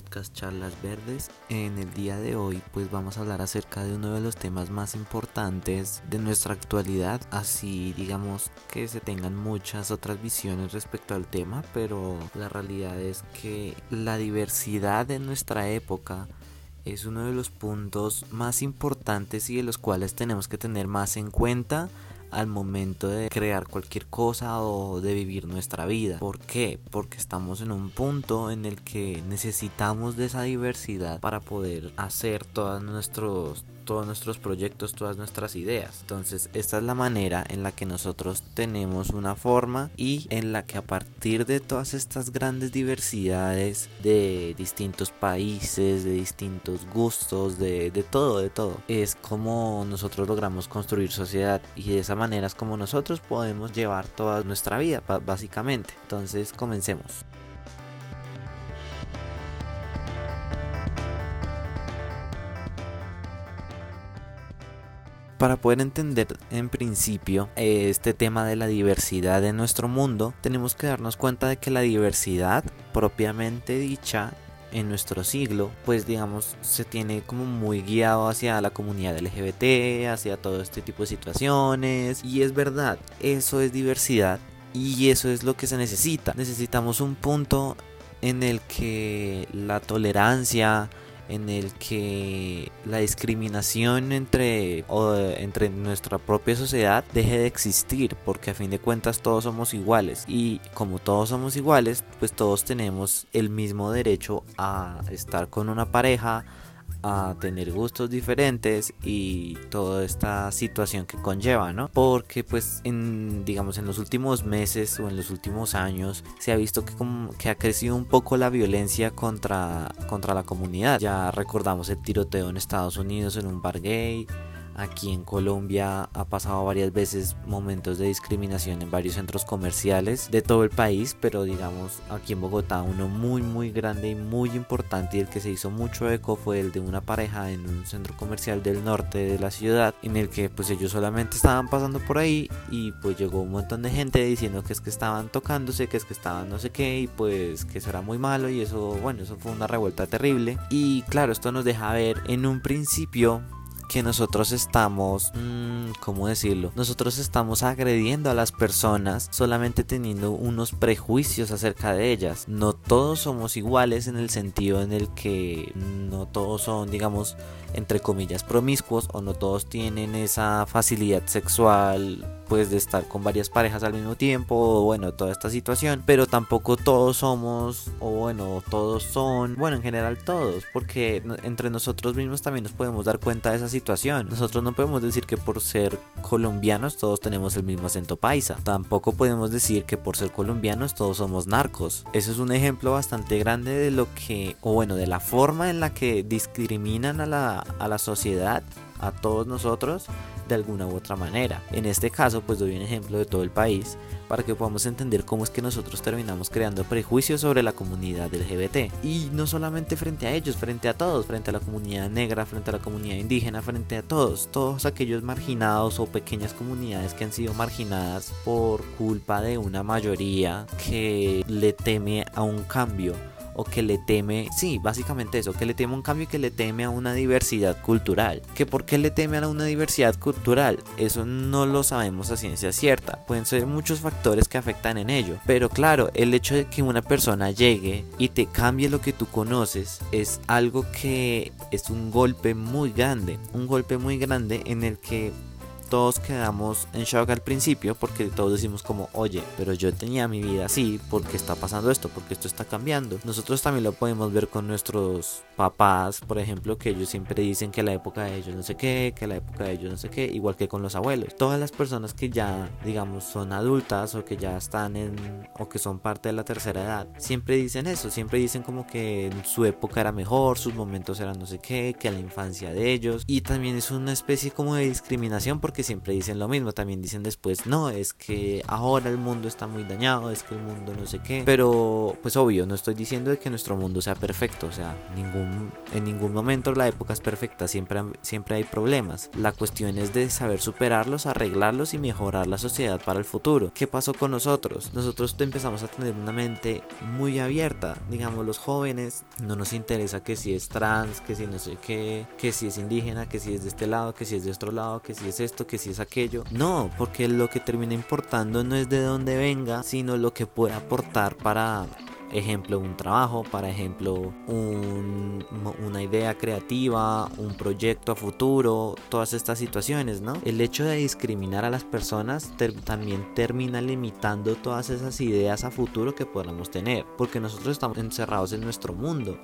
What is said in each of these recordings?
podcast Charlas Verdes. En el día de hoy pues vamos a hablar acerca de uno de los temas más importantes de nuestra actualidad, así digamos que se tengan muchas otras visiones respecto al tema, pero la realidad es que la diversidad de nuestra época es uno de los puntos más importantes y de los cuales tenemos que tener más en cuenta al momento de crear cualquier cosa o de vivir nuestra vida. ¿Por qué? Porque estamos en un punto en el que necesitamos de esa diversidad para poder hacer todos nuestros todos nuestros proyectos, todas nuestras ideas. Entonces, esta es la manera en la que nosotros tenemos una forma y en la que a partir de todas estas grandes diversidades de distintos países, de distintos gustos, de, de todo, de todo, es como nosotros logramos construir sociedad y de esa manera es como nosotros podemos llevar toda nuestra vida, básicamente. Entonces, comencemos. Para poder entender en principio este tema de la diversidad en nuestro mundo, tenemos que darnos cuenta de que la diversidad propiamente dicha en nuestro siglo, pues digamos, se tiene como muy guiado hacia la comunidad LGBT, hacia todo este tipo de situaciones. Y es verdad, eso es diversidad y eso es lo que se necesita. Necesitamos un punto en el que la tolerancia, en el que la discriminación entre, entre nuestra propia sociedad deje de existir, porque a fin de cuentas todos somos iguales. Y como todos somos iguales, pues todos tenemos el mismo derecho a estar con una pareja, a tener gustos diferentes y toda esta situación que conlleva, ¿no? Porque pues en digamos en los últimos meses o en los últimos años se ha visto que que ha crecido un poco la violencia contra contra la comunidad. Ya recordamos el tiroteo en Estados Unidos en un bar gay, Aquí en Colombia ha pasado varias veces momentos de discriminación en varios centros comerciales de todo el país, pero digamos aquí en Bogotá uno muy muy grande y muy importante y el que se hizo mucho eco fue el de una pareja en un centro comercial del norte de la ciudad en el que pues ellos solamente estaban pasando por ahí y pues llegó un montón de gente diciendo que es que estaban tocándose, que es que estaban no sé qué y pues que eso era muy malo y eso bueno eso fue una revuelta terrible. Y claro esto nos deja ver en un principio que nosotros estamos, mmm, ¿cómo decirlo? Nosotros estamos agrediendo a las personas solamente teniendo unos prejuicios acerca de ellas. No todos somos iguales en el sentido en el que no todos son, digamos, entre comillas, promiscuos o no todos tienen esa facilidad sexual pues de estar con varias parejas al mismo tiempo bueno toda esta situación pero tampoco todos somos o bueno todos son bueno en general todos porque entre nosotros mismos también nos podemos dar cuenta de esa situación. Nosotros no podemos decir que por ser colombianos todos tenemos el mismo acento paisa. Tampoco podemos decir que por ser colombianos todos somos narcos. Eso es un ejemplo bastante grande de lo que o bueno de la forma en la que discriminan a la, a la sociedad a todos nosotros de alguna u otra manera. En este caso, pues doy un ejemplo de todo el país para que podamos entender cómo es que nosotros terminamos creando prejuicios sobre la comunidad LGBT. Y no solamente frente a ellos, frente a todos, frente a la comunidad negra, frente a la comunidad indígena, frente a todos, todos aquellos marginados o pequeñas comunidades que han sido marginadas por culpa de una mayoría que le teme a un cambio o que le teme, sí, básicamente eso, que le teme un cambio y que le teme a una diversidad cultural. ¿Que por qué le teme a una diversidad cultural? Eso no lo sabemos a ciencia cierta. Pueden ser muchos factores que afectan en ello. Pero claro, el hecho de que una persona llegue y te cambie lo que tú conoces es algo que es un golpe muy grande. Un golpe muy grande en el que todos quedamos en shock al principio porque todos decimos como, oye, pero yo tenía mi vida así, ¿por qué está pasando esto? porque esto está cambiando? Nosotros también lo podemos ver con nuestros papás, por ejemplo, que ellos siempre dicen que la época de ellos no sé qué, que la época de ellos no sé qué, igual que con los abuelos. Todas las personas que ya, digamos, son adultas o que ya están en, o que son parte de la tercera edad, siempre dicen eso, siempre dicen como que su época era mejor, sus momentos eran no sé qué, que la infancia de ellos. Y también es una especie como de discriminación porque porque siempre dicen lo mismo, también dicen después, no, es que ahora el mundo está muy dañado, es que el mundo no sé qué, pero pues obvio, no estoy diciendo de que nuestro mundo sea perfecto, o sea, ningún, en ningún momento la época es perfecta, siempre, siempre hay problemas. La cuestión es de saber superarlos, arreglarlos y mejorar la sociedad para el futuro. ¿Qué pasó con nosotros? Nosotros empezamos a tener una mente muy abierta, digamos los jóvenes, no nos interesa que si es trans, que si no sé qué, que si es indígena, que si es de este lado, que si es de otro lado, que si es esto, que si es aquello. No, porque lo que termina importando no es de dónde venga, sino lo que puede aportar para ejemplo un trabajo, para ejemplo una idea creativa, un proyecto a futuro, todas estas situaciones, ¿no? El hecho de discriminar a las personas también termina limitando todas esas ideas a futuro que podamos tener, porque nosotros estamos encerrados en nuestro mundo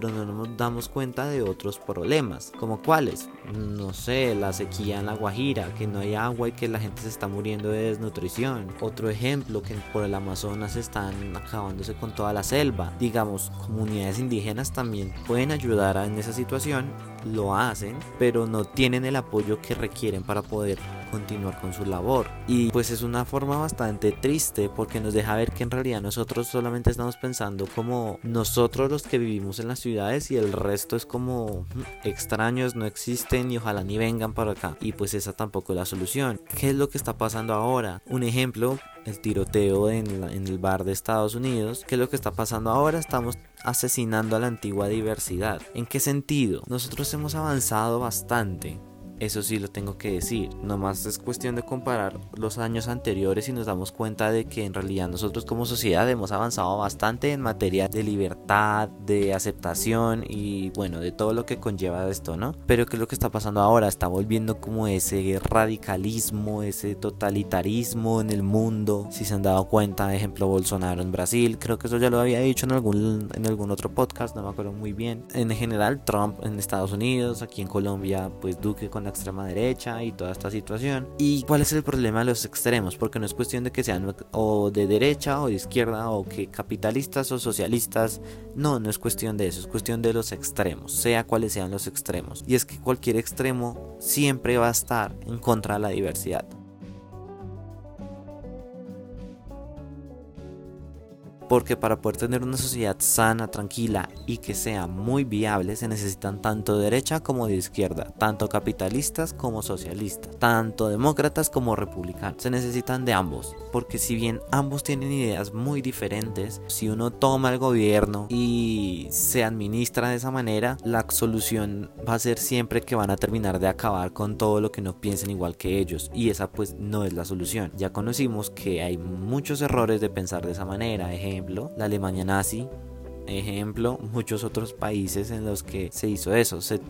pero no nos damos cuenta de otros problemas, como cuáles, no sé, la sequía en la Guajira, que no hay agua y que la gente se está muriendo de desnutrición. Otro ejemplo, que por el Amazonas están acabándose con toda la selva. Digamos, comunidades indígenas también pueden ayudar en esa situación, lo hacen, pero no tienen el apoyo que requieren para poder continuar con su labor. Y pues es una forma bastante triste porque nos deja ver que en realidad nosotros solamente estamos pensando como nosotros los que vivimos en las ciudades y el resto es como mm, extraños, no existen y ojalá ni vengan para acá. Y pues esa tampoco es la solución. ¿Qué es lo que está pasando ahora? Un ejemplo el tiroteo en, el bar de Estados Unidos. ¿Qué es lo que está pasando ahora? Estamos asesinando a la antigua diversidad. ¿En qué sentido? Nosotros hemos avanzado bastante eso sí lo tengo que decir. Nomás es cuestión de comparar los años anteriores y nos damos cuenta de que en realidad nosotros como sociedad hemos avanzado bastante en materia de libertad, de aceptación y bueno, de todo lo que conlleva esto, ¿no? Pero ¿qué es lo que está pasando ahora? Está volviendo como ese radicalismo, ese totalitarismo en el mundo. Si se han dado cuenta, ejemplo Bolsonaro en Brasil, creo que eso ya lo había dicho en algún, en algún otro podcast, no me acuerdo muy bien. En general, Trump en Estados Unidos, aquí en Colombia, pues Duque con extrema derecha y toda esta situación. ¿Y cuál es el problema de los extremos? Porque no es cuestión de que sean o de derecha o de izquierda o que capitalistas o socialistas. No, no es cuestión de eso, es cuestión de los extremos, sea cuáles sean los extremos. Y es que cualquier extremo siempre va a estar en contra de la diversidad. Porque para poder tener una sociedad sana, tranquila y que sea muy viable se necesitan tanto de derecha como de izquierda, tanto capitalistas como socialistas, tanto demócratas como republicanos. Se necesitan de ambos, porque si bien ambos tienen ideas muy diferentes, si uno toma el gobierno y se administra de esa manera, la solución va a ser siempre que van a terminar de acabar con todo lo que no piensen igual que ellos y esa pues no es la solución. Ya conocimos que hay muchos errores de pensar de esa manera, ejemplo la Alemania nazi ejemplo, muchos otros países en los que se hizo eso, se,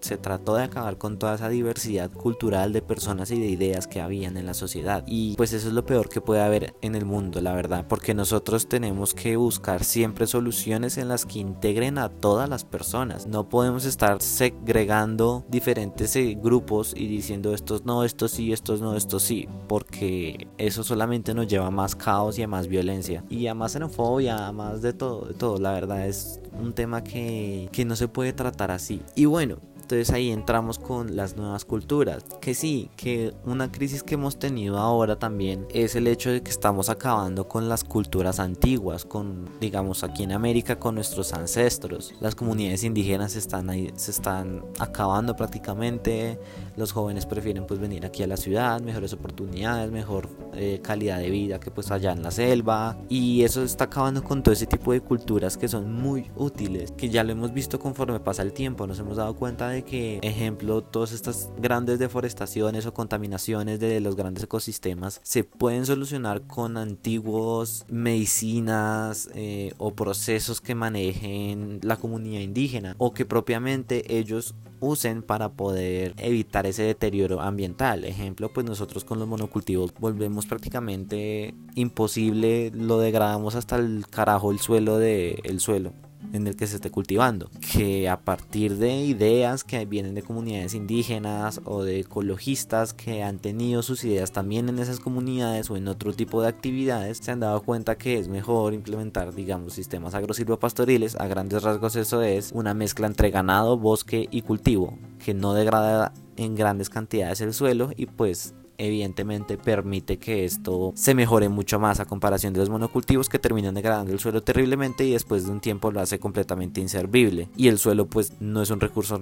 se, trató de acabar con toda esa diversidad cultural de personas y de ideas que habían en la sociedad. Y pues eso es lo peor que puede haber en el mundo, la verdad, porque nosotros tenemos que buscar siempre soluciones en las que integren a todas las personas. No podemos estar segregando diferentes eh, grupos y diciendo estos no, estos sí, estos no, estos sí, porque eso solamente nos lleva a más caos y a más violencia y a más xenofobia, a más de todo, de todo, la verdad es un tema que, que no se puede tratar así. Y bueno, entonces ahí entramos con las nuevas culturas. Que sí, que una crisis que hemos tenido ahora también es el hecho de que estamos acabando con las culturas antiguas, con, digamos, aquí en América con nuestros ancestros. Las comunidades indígenas están ahí, se están acabando prácticamente. Los jóvenes prefieren pues venir aquí a la ciudad, mejores oportunidades, mejor eh, calidad de vida que pues allá en la selva. Y eso está acabando con todo ese tipo de culturas que son muy útiles, que ya lo hemos visto conforme pasa el tiempo. Nos hemos dado cuenta de que, ejemplo, todas estas grandes deforestaciones o contaminaciones de los grandes ecosistemas se pueden solucionar con antiguos medicinas eh, o procesos que manejen la comunidad indígena o que propiamente ellos usen para poder evitar ese deterioro ambiental. Ejemplo, pues nosotros con los monocultivos volvemos prácticamente imposible, lo degradamos hasta el carajo el suelo de el suelo en el que se esté cultivando. Que a partir de ideas que vienen de comunidades indígenas o de ecologistas que han tenido sus ideas también en esas comunidades o en otro tipo de actividades, se han dado cuenta que es mejor implementar, digamos, sistemas agrosilvopastoriles. A grandes rasgos eso es una mezcla entre ganado, bosque y cultivo que no degrada en grandes cantidades el suelo y pues evidentemente permite que esto se mejore mucho más a comparación de los monocultivos que terminan degradando el suelo terriblemente y después de un tiempo lo hace completamente inservible. Y el suelo pues no es un recurso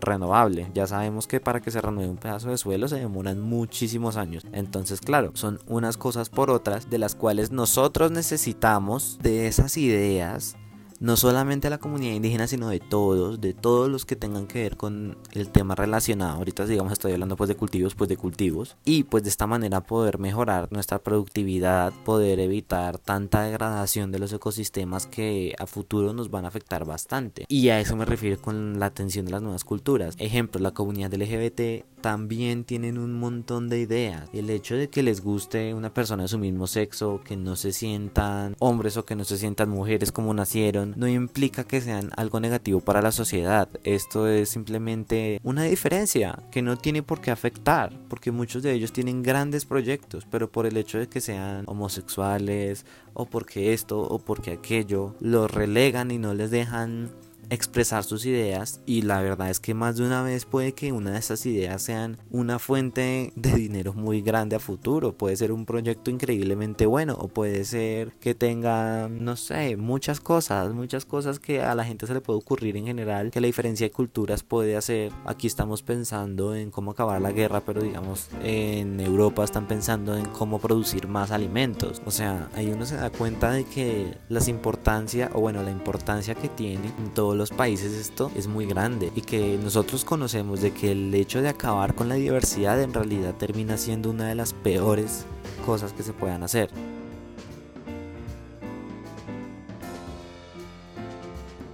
renovable. Ya sabemos que para que se renueve un pedazo de suelo se demoran muchísimos años. Entonces claro son unas cosas por otras de las cuales nosotros necesitamos de esas ideas no solamente a la comunidad indígena, sino de todos, de todos los que tengan que ver con el tema relacionado. Ahorita, digamos, estoy hablando pues de cultivos, pues de cultivos. Y pues de esta manera poder mejorar nuestra productividad, poder evitar tanta degradación de los ecosistemas que a futuro nos van a afectar bastante. Y a eso me refiero con la atención de las nuevas culturas. Ejemplo, la comunidad LGBT también tienen un montón de ideas. El hecho de que les guste una persona de su mismo sexo, que no se sientan hombres o que no se sientan mujeres como nacieron, no implica que sean algo negativo para la sociedad. Esto es simplemente una diferencia que no tiene por qué afectar, porque muchos de ellos tienen grandes proyectos, pero por el hecho de que sean homosexuales o porque esto o porque aquello, los relegan y no les dejan expresar sus ideas y la verdad es que más de una vez puede que una de esas ideas sean una fuente de dinero muy grande a futuro, puede ser un proyecto increíblemente bueno o puede ser que tenga, no sé, muchas cosas, muchas cosas que a la gente se le puede ocurrir en general, que la diferencia de culturas puede hacer. Aquí estamos pensando en cómo acabar la guerra, pero digamos en Europa están pensando en cómo producir más alimentos. O sea, ahí uno se da cuenta de que las importancia o bueno, la importancia que tiene en todos los países esto es muy grande y que nosotros conocemos de que el hecho de acabar con la diversidad en realidad termina siendo una de las peores cosas que se puedan hacer.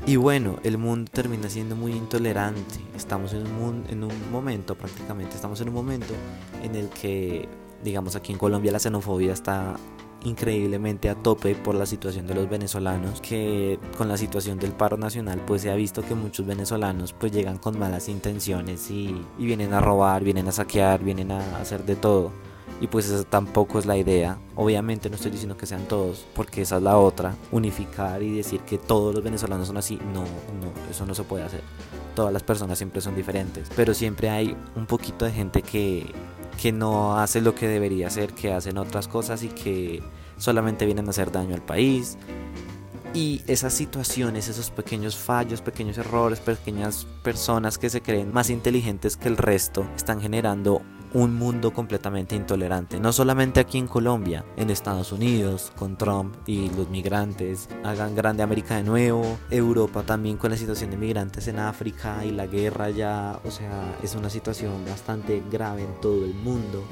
Y bueno, el mundo termina siendo muy intolerante. Estamos en un, en un momento, prácticamente, estamos en un momento en el que, digamos, aquí en Colombia la xenofobia está increíblemente a tope por la situación de los venezolanos que con la situación del paro nacional pues se ha visto que muchos venezolanos pues llegan con malas intenciones y, vienen a robar, vienen a saquear, vienen a hacer de todo y pues esa tampoco es la idea. Obviamente no estoy diciendo que sean todos, porque esa es la otra. Unificar y decir que todos los venezolanos son así, no, no, eso no se puede hacer. Todas las personas siempre son diferentes, pero siempre hay un poquito de gente que que no hace lo que debería hacer, que hacen otras cosas y que solamente vienen a hacer daño al país. Y esas situaciones, esos pequeños fallos, pequeños errores, pequeñas personas que se creen más inteligentes que el resto, están generando un mundo completamente intolerante. No solamente aquí en Colombia, en Estados Unidos, con Trump y los migrantes, hagan grande América de nuevo, Europa también con la situación de migrantes en África y la guerra ya, o sea, es una situación bastante grave en todo el mundo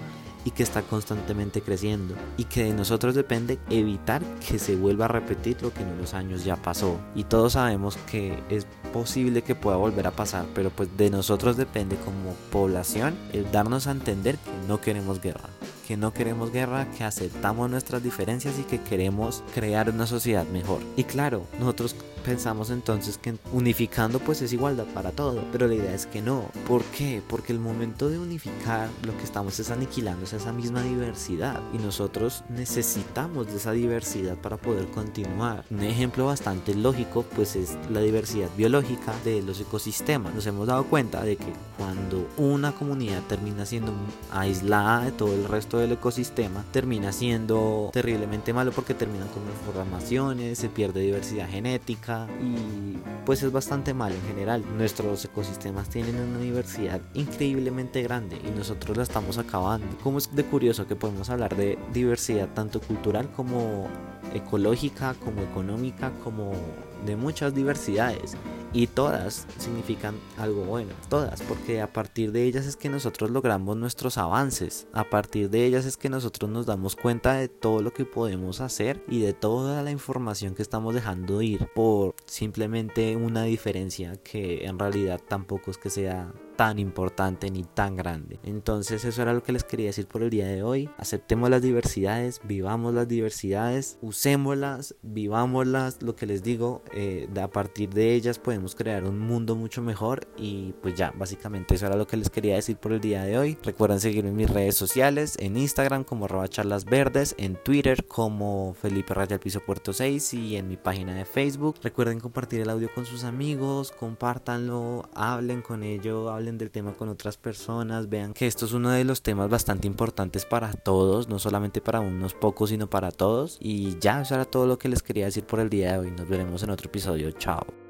y que está constantemente creciendo y que de nosotros depende evitar que se vuelva a repetir lo que en unos años ya pasó. Y todos sabemos que es posible que pueda volver a pasar pero pues de nosotros depende como población el darnos a entender que no queremos guerra que no queremos guerra, que aceptamos nuestras diferencias y que queremos crear una sociedad mejor. Y claro, nosotros pensamos entonces que unificando pues es igualdad para todo, pero la idea es que no. ¿Por qué? Porque el momento de unificar lo que estamos es aniquilando esa misma diversidad y nosotros necesitamos de esa diversidad para poder continuar. Un ejemplo bastante lógico pues es la diversidad biológica de los ecosistemas. Nos hemos dado cuenta de que cuando una comunidad termina siendo aislada de todo el resto del ecosistema, termina siendo terriblemente malo porque terminan con transformaciones, se pierde diversidad genética, y pues es bastante mal en general. Nuestros ecosistemas tienen una diversidad increíblemente grande y nosotros la estamos acabando. Como es de curioso que podemos hablar de diversidad tanto cultural como ecológica, como económica, como de muchas diversidades y todas significan algo bueno, todas, porque a partir de ellas es que nosotros logramos nuestros avances, a partir de ellas es que nosotros nos damos cuenta de todo lo que podemos hacer y de toda la información que estamos dejando ir por simplemente una diferencia que en realidad tampoco es que sea tan importante ni tan grande. Entonces eso era lo que les quería decir por el día de hoy. Aceptemos las diversidades, vivamos las diversidades, usémoslas, vivámoslas. Lo que les digo, eh, a partir de ellas podemos crear un mundo mucho mejor y pues ya, básicamente eso era lo que les quería decir por el día de hoy. Recuerden seguirme en mis redes sociales, en Instagram como arroba charlas verdes, en Twitter como Felipe Raya Piso Puerto 6 y en mi página de Facebook. Recuerden compartir el audio con sus amigos, compártanlo, hablen con ello, hablen del tema con otras personas, vean que esto es uno de los temas bastante importantes para todos, no solamente para unos pocos, sino para todos. Y ya, eso era todo lo que les quería decir por el día de hoy. Nos veremos en otro episodio. Chao.